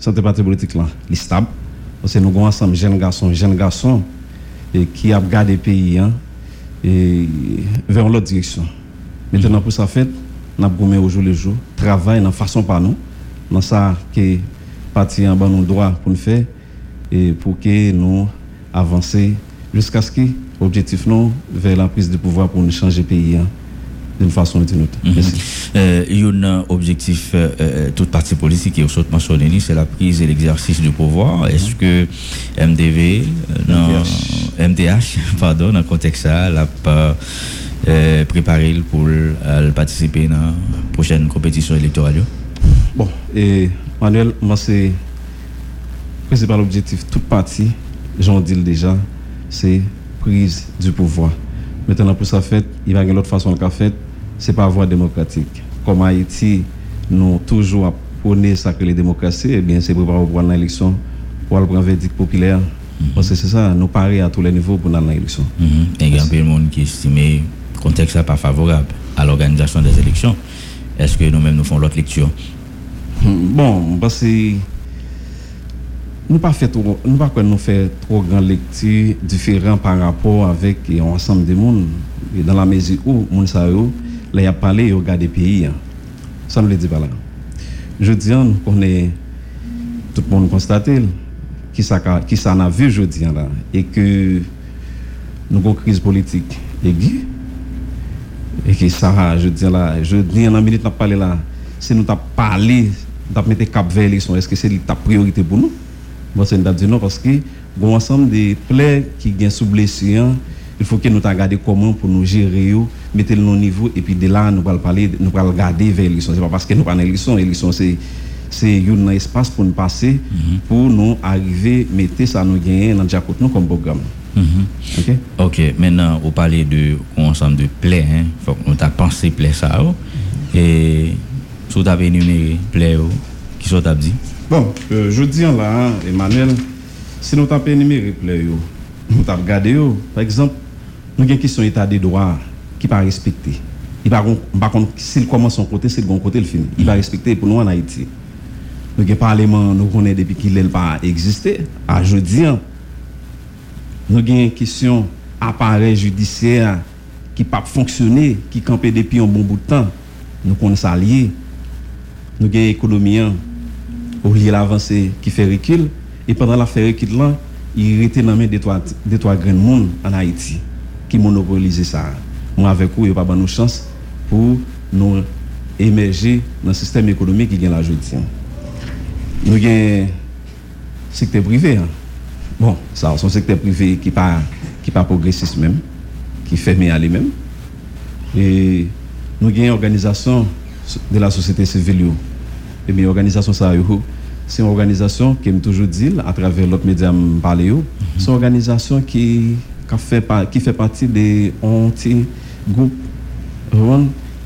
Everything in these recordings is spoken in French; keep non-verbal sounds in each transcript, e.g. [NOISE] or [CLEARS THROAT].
santé parti politique là, est stable. Parce que nous avons ensemble jeunes garçons, jeunes garçons qui ont gardé le pays hein, et vers l'autre direction. Maintenant, pour ça fait, nous avons au jour le jour, travail dans façon par nous, dans ça que parti en bas nous droit pour nous faire et pour que nous avancer jusqu'à ce que l'objectif nous vers la prise de pouvoir pour nous changer le pays. Hein d'une façon ou d'une autre. Mhm. Euh, il y a un objectif, euh, euh, toute partie politique qui est mentionné, c'est la prise et l'exercice du pouvoir. Est-ce que MDV, non, MDH, [LAUGHS] pardon, dans le contexte ça, l'a préparé pour participer à la prochaine compétition électorale? Bon, et Manuel, moi c'est le principal objectif, toute partie, j'en dis déjà, c'est prise du pouvoir. Maintenant, pour ça fait, il va y avoir une autre façon de faire c'est pas voie démocratique. Comme Haïti, nous toujours prôné ça que les démocraties, eh bien, c'est pour prendre l'élection, pour prendre un verdict populaire. Mhm. Parce que c'est ça, nous parler à tous les niveaux pour l'élection. Mm -hmm. il y a un monde qui estime que le contexte n'est pas favorable à l'organisation des élections. Est-ce que nous-mêmes nous faisons l'autre lecture? Hmm, Bon, parce que nous pas fait trop, nous pas nous faire trop grande lecture différent par rapport avec l'ensemble des mondes dans la mesure où monde le ap pale yo gade peyi an. Sa nou le di bala. Jodi an, konen tout moun konstate ki sa, ki sa na vu jodi an la e ke nou kon kriz politik e gi e ki sa jodi an la jodi an an minute nap pale la se nou tap pale, tap mette kap ve eleksyon, eske se li tap priorite pou nou bon se nou tap di nou paske goun ansam de ple ki gen sou blesyan il fò ke nou ta gade koman pou nou jere yo mettre le niveau et puis de là nous allons parler, nous allons regarder vers l'élection. C'est pas parce que nous pas l'élection, l'élection c'est c'est un espace pour nous passer mhm. pour nous arriver mettre ça nous gagner dans nous comme programme. Mhm. OK? OK, maintenant vous parlez de ensemble de plaies hein, faut que nous t'a pensé plaie ça oh. et si vous avez énuméré plaie oh, qui sont dit? Bon, euh, je dis là Emmanuel, si nous t'avons énuméré plaie oh, nous t'avons regardé par exemple nous avons une question d'état des droits qui pas respecté. Il par contre, s'il commence son côté, c'est le bon côté, il finit. Il va respecter pour nous en Haïti. Nous avons parlement, nous connaissons depuis qu'il n'a pas existé. À jeudi, hein. nous avons une question appareil judiciaire qui pas fonctionner, qui campait depuis un bon bout de temps. Nous connaissons ça lié. Nous avons économie hein, au lieu l'avancée qui fait recul. Et pendant la recul là, il était dans les des trois, des trois grands monde en Haïti qui monopolisent ça. Moi, avec vous, il a pas chance pour nous émerger dans le système économique qui est la jeudi. Nous avons un secteur privé. Hein. Bon, ça, c'est un secteur privé qui n'est pas, qui pas progressiste même, qui fait à lui-même. Et nous avons une organisation de la société civile. Et bien, l'organisation, ça, c'est une organisation qui me toujours dit, à travers l'autre média, c'est une organisation qui qui fait, partie des petits groupes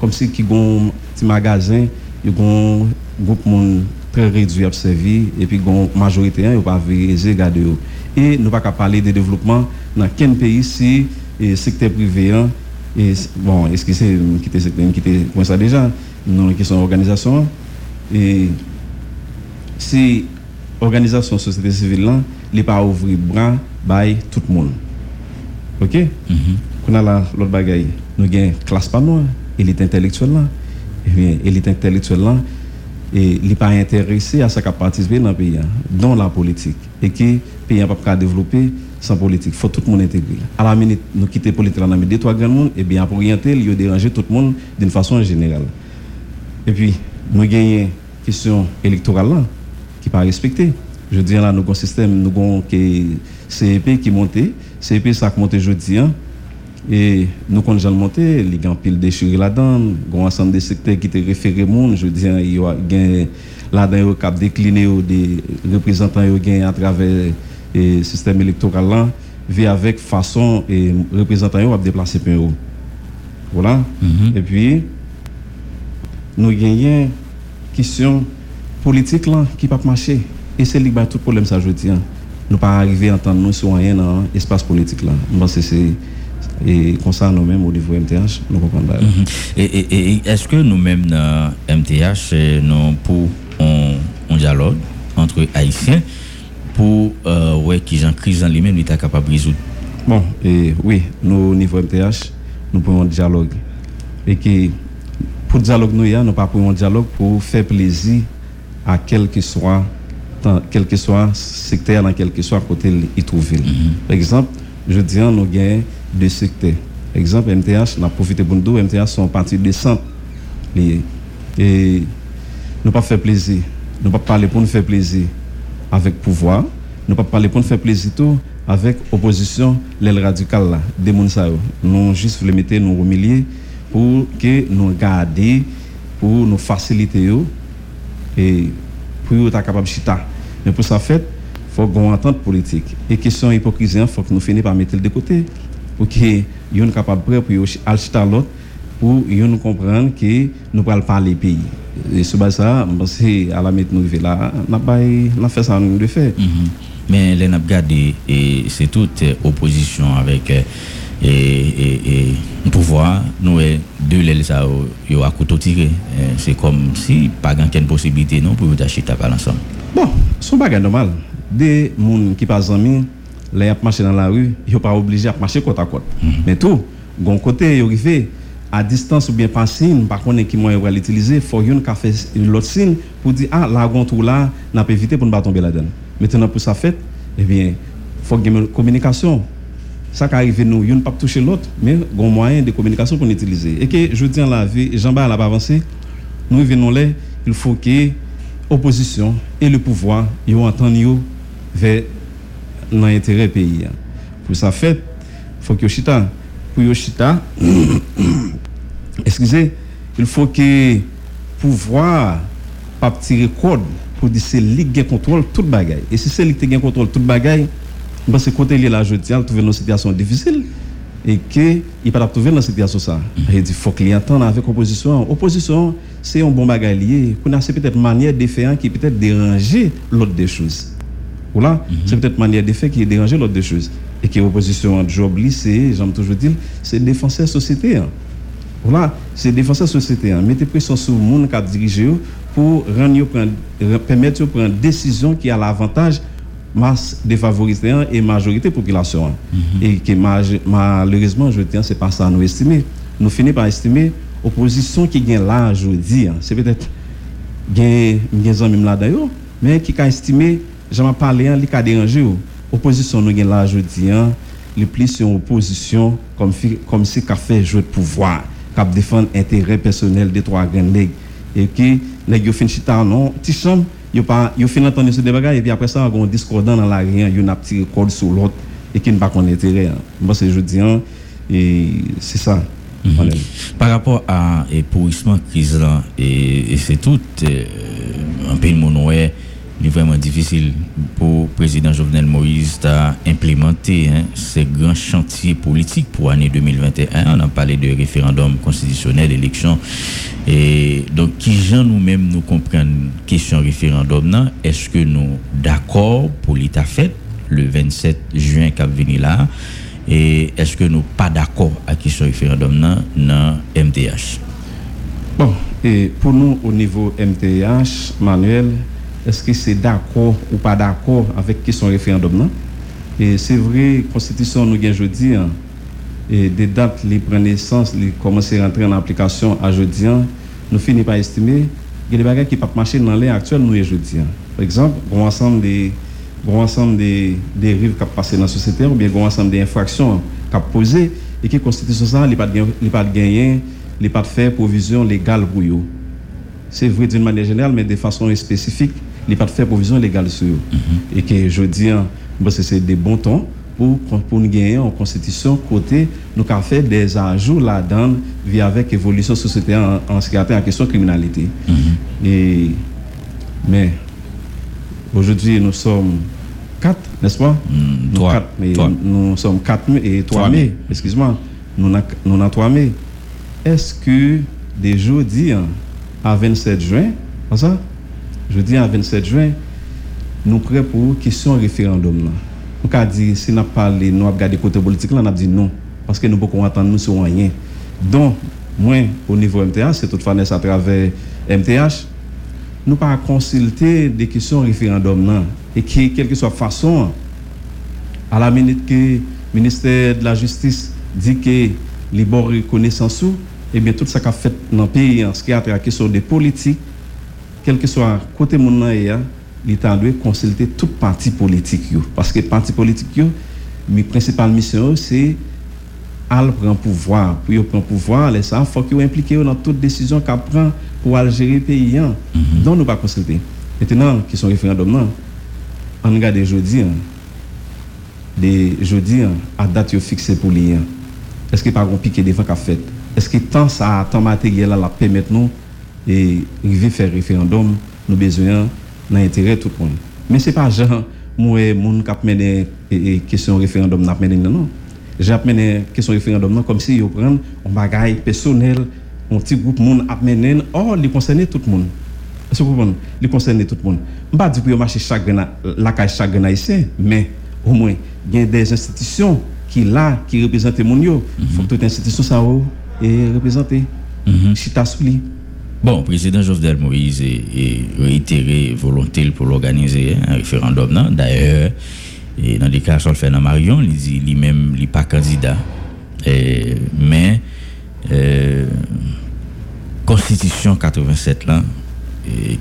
comme si qui ont un petit magasin, ils ont un groupe très réduit à servir et puis une majorité ils pas regarder et nous pas parler de développement dans quel pays si le secteur privé hein, et bon est-ce que c'est qui était était ça déjà? Non qui sont et si organisation société civile là n'est pas ouvrir bras by tout le monde OK? On a l'autre bagaille. Nous avons une classe pas noire, élite intellectuelle là. Et bien, élite intellectuelle là, et il pas intéressé à ce qu'il participer dans le pays, hein, dans la politique. Et que pays n'a pas développer sans politique. Il faut tout le monde intégrer. À la minute, nous quitter la politique dans deux, trois grands monde, et bien, pour orienter, il a déranger tout le monde d'une façon générale. Et puis, nous avons une question électorale là, qui n'est pas respectée. Je dis là, nous avons un système, nous avons un CEP qui monte CP ça a monté jeudi hein. et nous quand j'ai monté les gens pile déchiré là-dedans un ensemble de secteurs qui étaient référés monde. Je dis il y a là-dedans au cap décliné des représentants à travers le système électoral là. Via avec façon et représentants à déplacer pour voilà. Mm-hmm. et puis nous gagnons question politique là qui pas marcher. Et c'est là tout problème ça jeudi hein nous pas arriver à entendre nous citoyens dans l'espace politique là. Que c'est et comme ça nous-mêmes au niveau MTH, nous comprenons. Mm Et, est-ce que nous-mêmes dans MTH, nous pour un, dialogue entre Haïtiens pour euh, ouais, qui en crise en lui-même, il est capable de résoudre? Bon, et oui, nous, au niveau MTH, nous pouvons un dialogue. Et que pour le dialogue, nous, nous pas pour un dialogue pour faire plaisir à quel que soit, dans, quel que soit secteur, dans quel que soit côté il trouve. Par exemple, je dis, nous avons deux secteurs. Par exemple, MTH, on a profité pour nous, MTH sont partis de centre. Et nous pas faire plaisir. Nous pas parler pour nous faire plaisir avec pouvoir. Nous pas parler pour nous faire plaisir tout avec opposition l'aile radicale là des nous juste voulons mettre nous au milieu pour que nous garder pour nous faciliter et pour être capable de chita mais pour ça fait faut qu'on entente politique et question hypocrisie faut que nous finissions par mettre de côté pour que nous capable prêt pour aller l'autre pour nous comprendre que nous parlons pas les pays et sur ça c'est à la mettre nous là pas fait ça nous de mm-hmm. Mais les et c'est toute opposition avec euh, et, et, pouvoir, nous, deux les ça, à couteau tiré. Euh, c'est comme si pas de possibilité non pour acheter à ensemble. Bon, c'est pas normal. Des gens qui passent amis, les marcher dans la rue, ils sont pas obligés à marcher côte à côte. Mhm. Mais tout, bon côté, ils arrivent à distance ou bien pas signe, par contre, qui moyen l'utiliser, il faut qu'ils fasse l'autre signe pour dire, ah, là, on là, n'a pas évité pour ne pas tomber là-dedans. Maintenant, pour ça fait, eh bien, il faut qu'il y ait une communication. Ça qui arrive, nous, ne pas toucher l'autre, mais il y a un moyen de communication pour utiliser. Et que je dis en la vie, Jean-Baptiste n'a pas avancé, nous venons là, il faut que l'opposition et le pouvoir ils entendent vers l'intérêt pays. Pour ça fait, il faut que Yoshita, pour Yoshita, [COUGHS] excusez, il faut que le pouvoir pas tirer code pour dire c'est lui qui contrôle toute bagaille. Et si c'est lui qui contrôle toute bagaille, parce que côté là, je tiens, trouver une situation difficile et qu'il ne pas trouver dans une situation ça. Il dit faut qu'il entende avec opposition. Opposition, c'est un bon bagaille lié. C'est peut-être une manière de faire qui peut-être déranger l'autre des choses. Voilà, c'est peut-être une manière de faire qui déranger l'autre des choses. Et que l'opposition en job, c'est, j'aime toujours dire, c'est défenser la société. Hein. Voilà, c'est défenser la société. Hein. Mettez pression sur le monde qui a dirigé pour rendre, permettre de prendre une décision qui a l'avantage masse défavorisée et majorité population. Mm Et que malheureusement, je tiens, c'est pas ça nous estimer. Nous finissons par estimer l'opposition qui gagne là aujourd'hui. Hein. C'est peut-être des hommes là d'ailleurs, mais qui a estimé, j'en ai parlé, hein, qui a dérangé. L'opposition nous gagne là aujourd'hui, hein. le plus une opposition comme, comme si qu'a fait jeu de pouvoir, qu'a défendre l'intérêt personnel des trois grandes ligues et qui les fin chita non? Yo pas yo fin entendre ce débat et puis après ça on discordant dans la rien yo n'a petit corde sur l'autre et qui ne pas connaît intérêt moi c'est jeudi et c'est ça. Mhm. Par rapport à l'épourissement crise là, et, c'est tout, euh, un pays de il est vraiment difficile pour le président Jovenel Moïse d'implémenter hein, ces grands chantiers politiques pour l'année 2021. On a parlé de référendum constitutionnel, élection. Et donc, qui gens nous-mêmes nous comprennent? Question référendum Est-ce que nous d'accord pour l'état fait le 27 juin qui venu là? Et est-ce que nous pas d'accord avec question référendum dans MTH Bon, et pour nous au niveau MTH, Manuel, est-ce que c'est d'accord ou pas d'accord avec la question référendum non? Et c'est vrai, la Constitution nous vient jeudi, hein, et des dates les prennent naissance, les commencent à rentrer en application à jeudi, hein, nous finissons par estimer qu'il y a des bagages qui peuvent marcher dans l'air actuel nous jeudi. Hein. Par exemple, un ensemble des bon ensemble des dérives qui passé dans la société ou bien un ensemble d'infractions qui posées et qui constitution ça, il pas de gagner, il pas de faire provision légale pour eux. C'est vrai d'une manière générale, mais de façon spécifique, il pas de faire provision légale sur eux. Mhm. Et que je dis, hein, c'est des bons temps pour, pour nous gagner en constitution côté nous avons fait des ajouts là-dedans via avec évolution société en, en ce qui a la question de criminalité. Mhm. Et, mais aujourd'hui nous sommes quatre, n'est-ce pas? Mm, nous, quatre, mais nous sommes quatre et trois mai, excuse-moi, nous avons trois mai. Est-ce que des jours hein, à 27 juin, ça? Je dis à 27 juin, nous prêts pour question référendum. Là. On a dit, si nous parlé, nous avons regardé côté politique, là, on a dit non, parce que nous pouvons attendre nous sur rien. Donc, moi, au niveau MTH, c'est toutefois à travers MTH, nous pas consulter des questions référendum non et qui quelle que soit façon à la minute que le ministère de la justice dit que les bons reconnaissance et eh bien tout ça qu'a fait dans le pays en ce qui a trait à la question des politiques quel que soit côté mon l'État doit consulter tout parti politique parce que parti politique yo ma principale mission c'est à prendre pouvoir. Pour prendre pouvoir les ça faut qu'ils impliqué dans toute décision qu'a prend pour gérer le pays hein. mm donc nous pas consulter. Maintenant qui sont référendum non? On regarde aujourd'hui hein. les jeudi hein, à date fixée pour hein. est-ce qu'il pas un piqué devant qu'a fait? Est-ce que tant ça tant matériel là permettre nous et arriver faire référendum nous besoin dans l'intérêt tout le monde. Mais c'est pas genre moi moun cap mener question référendum n'a mené non j'ai mené question référendum comme si yo prendre un bagage personnel un petit groupe moun a mené oh il concerne tout le monde. Est-ce que vous comprenez? Concerne tout le monde. On pas dire pour marcher chaque la chaque haïtien mais au moins il y a des institutions qui là qui représentent moun yo. Faut que toute institution ça est représentée. Mm chita souli Bon, président Jovenel Moïse a réitéré volonté pour l'organiser, un référendum. D'ailleurs, dans des cas, le fait Marion, il dit lui-même, n'est pas candidat. mais, euh, Constitution 87, là,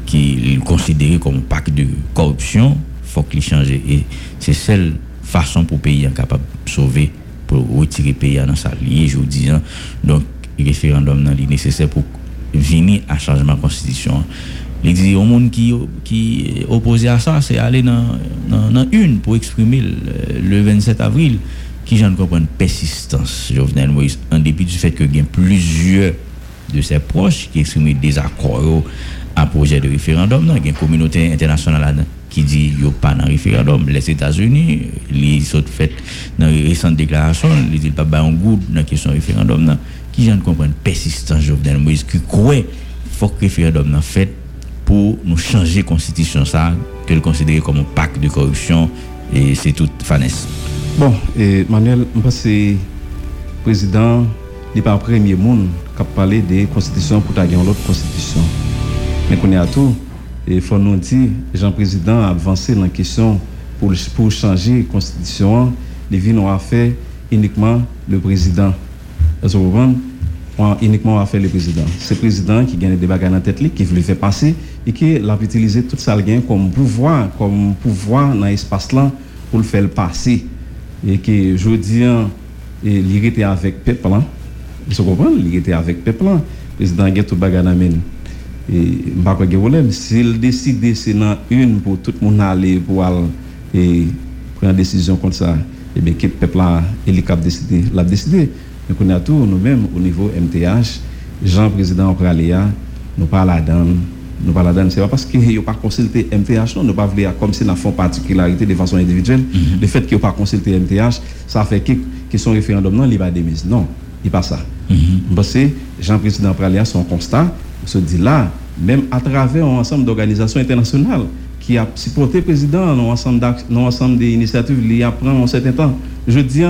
qui est considéré comme un pacte de corruption, il faut qu'il change. Et c'est la seule façon pour le pays capable de sauver, pour retirer le pays dans sa je vous dis. Hein. Donc, le référendum est nécessaire pour venir à changement de constitution. Il dit au monde qui qui opposé à ça, c'est aller dans, dans, une pour exprimer le, 27 avril qui j'en comprends persistance Jovenel Moïse en dépit du fait que y a plusieurs de ses proches qui expriment des accords à projet de référendum, il y a une communauté internationale qui dit qu'il n'y a pas de référendum. Les États-Unis, les autres fait dans les récentes déclarations, ils disent pas un goût dans la question référendum qui j'en comprendre persistant Jovenel Moïse qui croit faut que le référendum soit fait pour nous changer la constitution ça que le considérer comme un pacte de corruption et c'est tout fanesse. Bon, et Manuel, je pense que le président n'est pas le premier monde qui a parlé de constitution pour avoir une autre constitution. Mais qu'on est à tout, il faut nous dire, Jean-Président a avancé dans la question pour, pour changer la constitution, les villes n'ont fait uniquement le président. Est-ce que vous comprenez? Uniquement à faire le président. C'est le président qui gagne des bagages dans la tête, qui veut le faire passer et qui l'a utilisé tout ça comme pouvoir, comme pouvoir dans l'espace là pour le faire passer. Et que je dis, il était avec le peuple. Vous comprenez? Il était avec le peuple. Le président a tout bagage dans et pas de problème s'il décide c'est dans une pour tout le monde aller pour aller et prendre une décision comme ça et bien que le peuple a décidé l'a décidé nous connaissons tout nous-mêmes au niveau MTH, Jean Président Australia, nous parlons là-dedans. Nous parlons. Ce n'est pas parce qu'il n'a pas consulté MTH, non, nous pas voulu comme si nous font particularité de façon individuelle. Mm-hmm. Le fait qu'il n'a pas consulté MTH, ça fait que, que son référendum, non, il va démise. Non, il n'est pas ça. Mm-hmm. Parce que Jean Président Australia, son constat, se dit là, même à travers un ensemble d'organisations internationales qui a supporté le président dans ensemble, ensemble d'initiatives, il y a pris un certain temps. Je dis,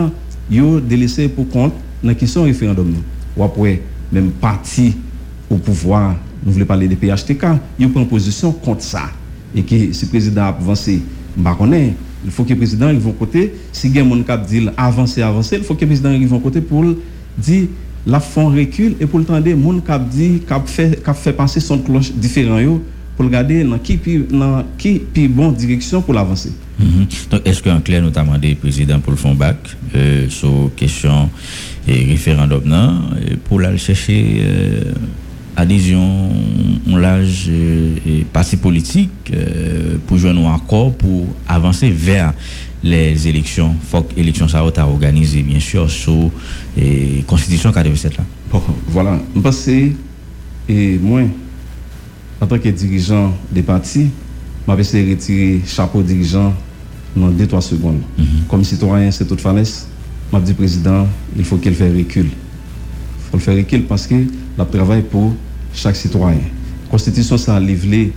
il a délaissé pour compte dans la question référendum, ou après, même parti au pouvoir, nous voulons parler des PHTK, il prend position contre ça. Et que si le président a avancé, il faut que le président il va côté, si il y a un cap dit avancer, avancer, il faut que le président arrive côté pour dire la fond recule et pour le temps des gens dit fait passer son cloche différent pour regarder dans qui dans qui plus bonne direction pour l'avancer. Mm-hmm. Donc est-ce qu'en clair notamment des présidents pour le fond bac euh, sur question et référendum non, pour aller chercher euh, adhésion on l'âge euh, et parti politique euh, pour joindre un accord pour avancer vers les élections faut que l'élection ça a organisé bien sûr sur la constitution 47 là bon, voilà pense et moi en tant que dirigeant des partis je vais retirer chapeau dirigeant dans 2-3 secondes. Mm -hmm. Comme citoyen, c'est toute fanesse m'a dit président, il faut qu'il fasse recul. Il faut le faire recul parce que la travail pour chaque citoyen. La Constitution, ça a livré,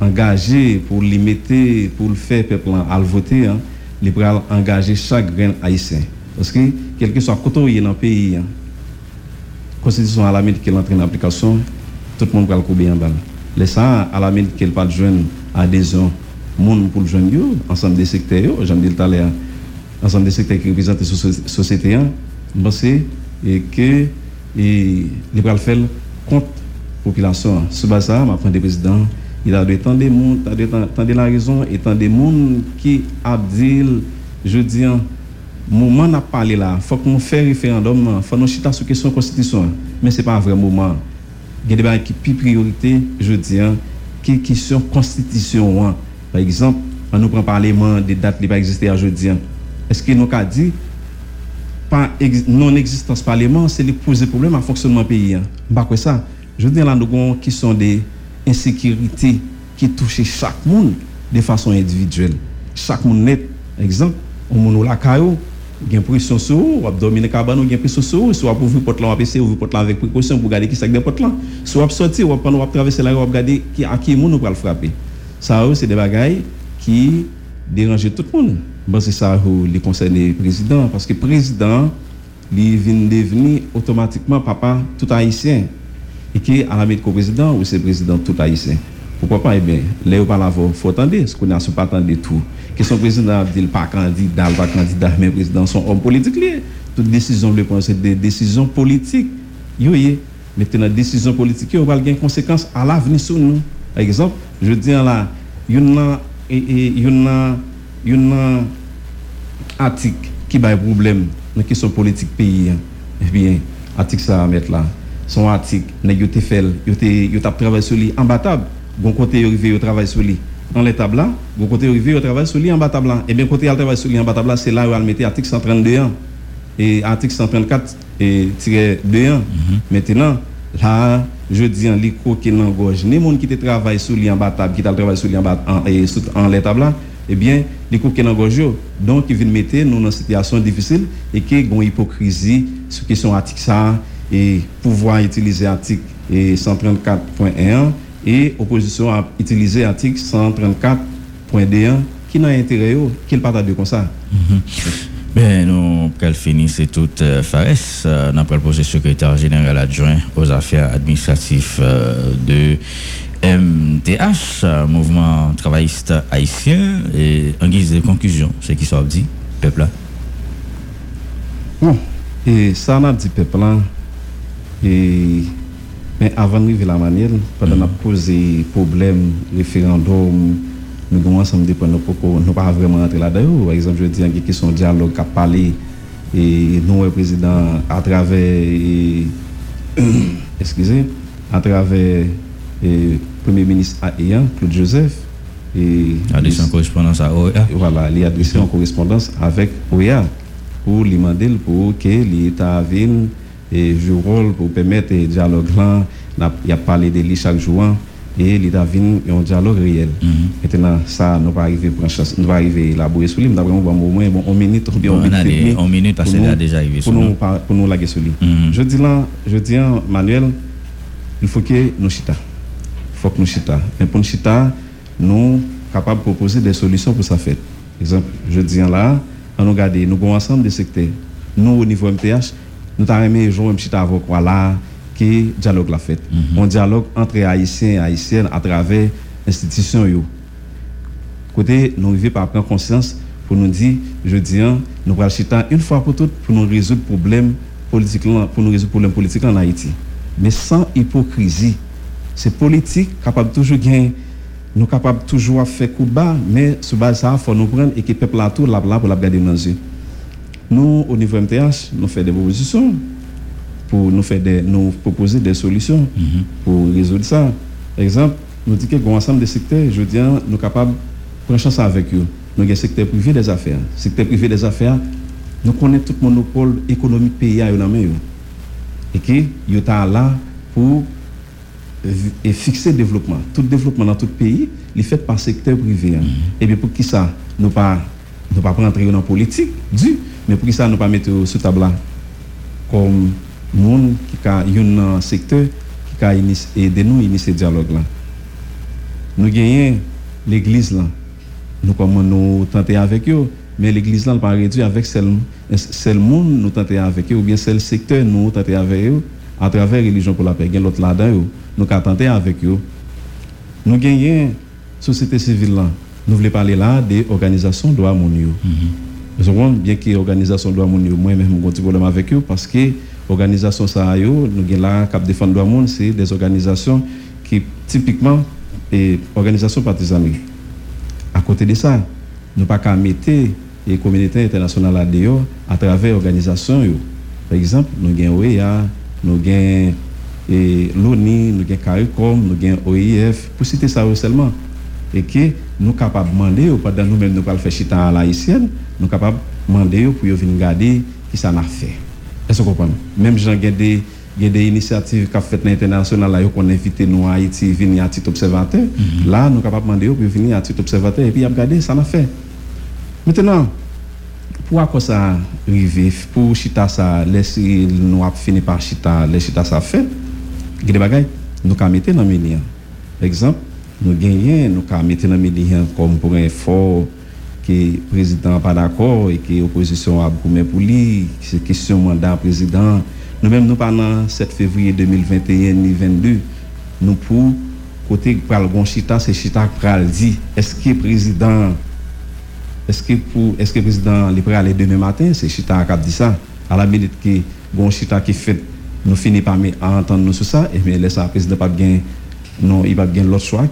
engagé pour limiter, pour le faire, peuple à le voter, hein, il peut engager chaque grain haïtien. Parce que, quel que soit côté dans le pays, hein, la Constitution à la limite qu'elle entre en application, tout le monde va le couper en balle. Ça à la minute qu'elle pas jeune adhésion monde pour le yo ensemble des secteurs j'aime dire tout ensemble des secteurs qui représentent la société hein. Penser et que les va faire contre population ce bas ça m'a des président il a de tant de monde tant de la raison et tant de monde qui je dis moment n'a parlé là. Faut qu'on fait référendum faut nous chita sur question constitution mais c'est pas un vrai moment gen deba ki pi priorite, je diyan, ki kisyon konstitisyon wan. Par exemple, an nou pran parleman de dat li pa egziste a je diyan. Eske nou ka di, non-eksistans parleman, se li pose problem an fonksyonman peyi an. Bakwe sa, je diyan lan nou kon ki son de insekiriti ki touche chak moun de fason individuel. Chak moun net, exemple, ou moun ou la kayo, gen pression sur ou ap dominer cabane ou gen pression sur ou soit pour ouvrir porte là ap ouvrir porte là avec précaution pour garder qui ça des porte là soit ap sortir ou ap pendant ap traverser la rue garder qui à qui moun ou le frapper ça c'est des bagailles qui dérangent tout le monde bon c'est ça les concerne président parce que président il vient devenir automatiquement papa tout haïtien et qui à la mettre président ou c'est président tout haïtien pourquoi pas? Eh bien là la faut attendre ce qu'on a pas attendre tout que son président dit pas candidat, pas candidat, mais président son homme politique. Toute décision, c'est des décisions politiques. Yo, maintenant, décision politique, on va avoir conséquences à l'avenir sur nous. Par exemple, je dis là, il y a une article qui a un problème dans la question politique pays. Eh bien, article ça à mettre là. Son article, il a fait, il a travaillé sur lui imbattable. Bon côté, il a travaillé sur lui dans les là, vous côté arrivé au travail sur lui en bas là. Et bien côté al travail sur lui en bas là, c'est là où elle mettait article 132 et article 134 et tiré 2 mhm. Maintenant, là, je dis en lico qui n'engorge ni monde qui travaille sur lui en bas qui travaille sur lui en bas en, en l'état là, eh bien, les qui n'engorge donc ils viennent mettre nous dans une situation difficile et qui ont une hypocrisie sur question article ça et pouvoir utiliser article 134.1 et opposition a utilisé l'article 134.1 qui n'a intérêt qu'il partage comme ça. Mhm. Ben, nous, qu'elle finisse tout euh, Fares, euh, notre le secrétaire général adjoint aux affaires administratives euh, de MTH, euh, mouvement travailliste haïtien, et en guise de conclusion, ce qui soit dit, peuple là. Bon, et ça, on a dit peuple là, et mais avant de la manière, pendant qu'on pose des problèmes, référendum, nous avons ensemble de points, nous ne pas vraiment entrer là-dedans. Par exemple, je dis qu'il y a question de dialogue qui a parlé, et nous, le président, à travers, [COUGHS] excusez, à travers le Premier ministre haïtien, Claude Joseph, et adressé en correspondance à OEA. Voilà, il a adressé en correspondance avec OEA pour lui demander pour que l'État vienne et joue rôle pour permettre le dialogue là. Il a parlé de lui chaque jour. Et il a vu un dialogue réel. -hmm. maintenant ça nous va arriver pour chance nous va arriver élaborer sur lui. Nous avons au moins bon, une minute ou bien une minute une minute parce a déjà arrivé pour nous pour nous laguer sur lui. -hmm. je dis là je dis Manuel il faut que nous chita. Il faut que nous chita. Et pour nous chita nous capables de proposer des solutions pour ça faire exemple je dis là on nous garder nous avons ensemble des secteurs. Nous au niveau MTH nous avons aimé jouer un petit avocat là, qui dialogue la fait. Mm Un dialogue entre Haïtiens et Haïtiennes à travers l'institution. Côté, nous vivons par prendre conscience pour nous dire, je dis, hein, nous allons chita une fois pour toutes pour nous résoudre le problème politique, pour nous résoudre problème politique en Haïti. Mais sans hypocrisie. C'est politique, capable toujours gagner nous capables toujours de faire coup bas, mais ce base ça, il faut nous prendre et que le peuple là tout là pour la garder dans yeux. Nous, au niveau MTH, nous faisons des propositions pour nous, faire des, nous proposer des solutions mhm. pour résoudre ça. Par exemple, nous disons qu'il y a un ensemble de secteurs, je dis, nous sommes capables de prendre chance avec eux. Nous avons le secteur privé des affaires. Le secteur privé des affaires, nous connaissons tout le monopole économique pays à main. Et qui est là pour fixer le développement. Tout développement dans tout pays, il est fait par le secteur privé. Mhm. Et bien pour qui ça? Nous ne pas, nous pas rentrer dans la politique, du mais pour ça, nous pas ce tableau comme monde qui a un secteur qui a aidé nous initier ce dialogue là. Nous gagnons l'église là. Nous comment nous tenter avec eux, mais l'église là pas réduit avec celle seul monde nous tenter avec eux ou bien seul secteur nous tenter avec eux à travers religion pour la paix. l'autre là-dedans nous tenter avec eux nous gagnons société civile là. Nous voulons parler là des organisations de droits mondiaux. Nous avons bien que l'organisation mondiaux, moi-même, j'ai un problème avec eux parce que l'organisation ça, yo, nous avons là, Cap Défendre droits monde, c'est des organisations qui, typiquement, et organisation partisanes. À côté de ça, nous pas qu'à mettre les communautés internationales là-dedans à travers l'organisation. Par exemple, nous avons OEA, nous avons l'ONI, nous avons CARICOM, nous avons OIF, pour citer ça seulement. Et que nous sommes capables de demander, pendant nous-mêmes, nous pas faire chita à l'haïtienne, nous sommes capables de demander pour venir regarder qui ça a fait. Est-ce que vous comprenez? Même gens qui des a des initiatives qui ont fait l'international là qu'on invite nous à Haïti venir à titre observateur. Là nous sommes capables de demander pour venir à titre observateur et puis regarder ça n'a fait. Maintenant pourquoi ça arrive? Pour chita ça laisser nous a fini par chita les chita ça fait il y a des bagages nous avons mettre dans le exemple nous gagnons nous avons mettre dans comme pour un effort que le président n'est pas d'accord et que l'opposition a beaucoup pour lui c'est question mandat président. Nous-mêmes, nous pendant 7 février 2021 2022, nous pour côté pour le chita, c'est chita qui dit. Est-ce que le président est-ce que est-ce que président aller demain matin, c'est chita qui dit ça. À la minute que bon chita qui fait nous finit par entendre nous sur ça et mais laisse le président pas bien non, il va bien l'autre choix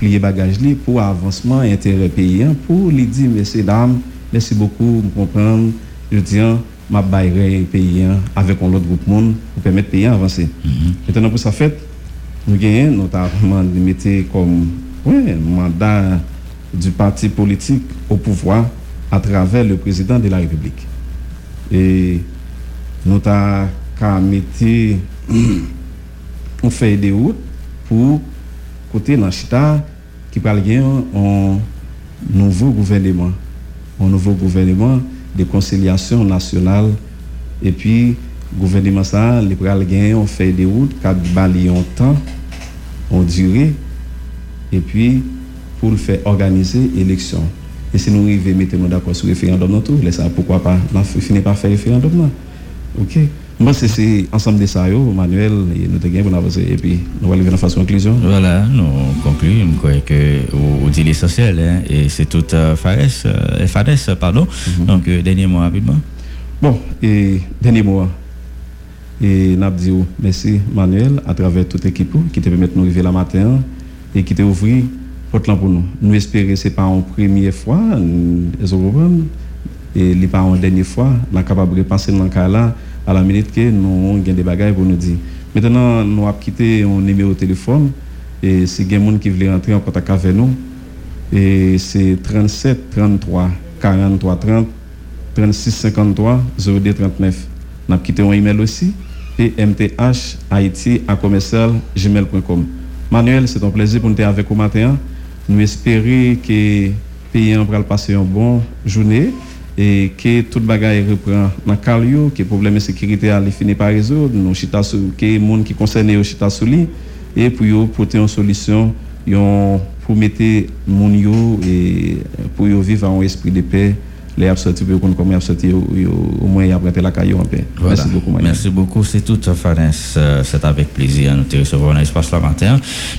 plier bagage pour avancement et intérêt paysan pour lui dire messieurs dames, merci beaucoup, me comprendre, je dis m'a bailler pays avec un autre groupe monde pour permettre pays avancer. Mm Maintenant pour ça fait nous gagnons notamment limité comme ouais, mandat du parti politique au pouvoir à travers le président de la République. Et nous avons mis [CLEARS THROAT] on fait des routes pour côté Nanchita qui parle un nouveau gouvernement. Un nouveau gouvernement de conciliation nationale. Et puis gouvernement ça les pral on fait des routes quatre bali en temps en durée et puis pour faire organiser élection et si nous arrivons mettre nous d'accord sur le référendum ça pourquoi pas? On finir par faire référendum OK? Moi, c'est ensemble de ça, Manuel, et nous avons avancer et puis nous allons en façon conclusion. Voilà, nous concluons. Je crois que vous dites l'essentiel, hein, et c'est tout euh, Fares, euh, Fares, pardon. Mm -hmm. Donc, euh, dernier mot rapidement. Bon, et dernier mot. Et nous merci, Manuel, à travers toute l'équipe qui te permet de nous arriver la matin et qui t'a ouvert porte pour nous. Nous espérons que ce n'est pas une première fois, et ce n'est pas une dernière fois, nous sommes capables de passer dans le cas là à la minute que nous avons des bagages pour nous dire. Maintenant, nous avons quitté un numéro de téléphone et des gens qui veulent entrer en contact avec nous, et c'est 37 33 43 30 36 53 02 39. Nous avons quitté un email aussi et mth haïti à commercial gmail.com. Manuel, c'est un plaisir pour nous être avec vous matin. Nous espérons que le pays va passer une bonne journée et que toute bagaille reprend dans le que le problème de sécurité a fini par résoudre, nous chita sur que les gens qui concernent au chita lui et pour porter une solution pour mettre mon yo et pour vivre en esprit de paix les absortis pour qu'on comme absorti au moins y après la caillou en paix. Merci beaucoup. Merci beaucoup, c'est tout Fares, c'est avec plaisir nous te recevoir dans l'espace la matin.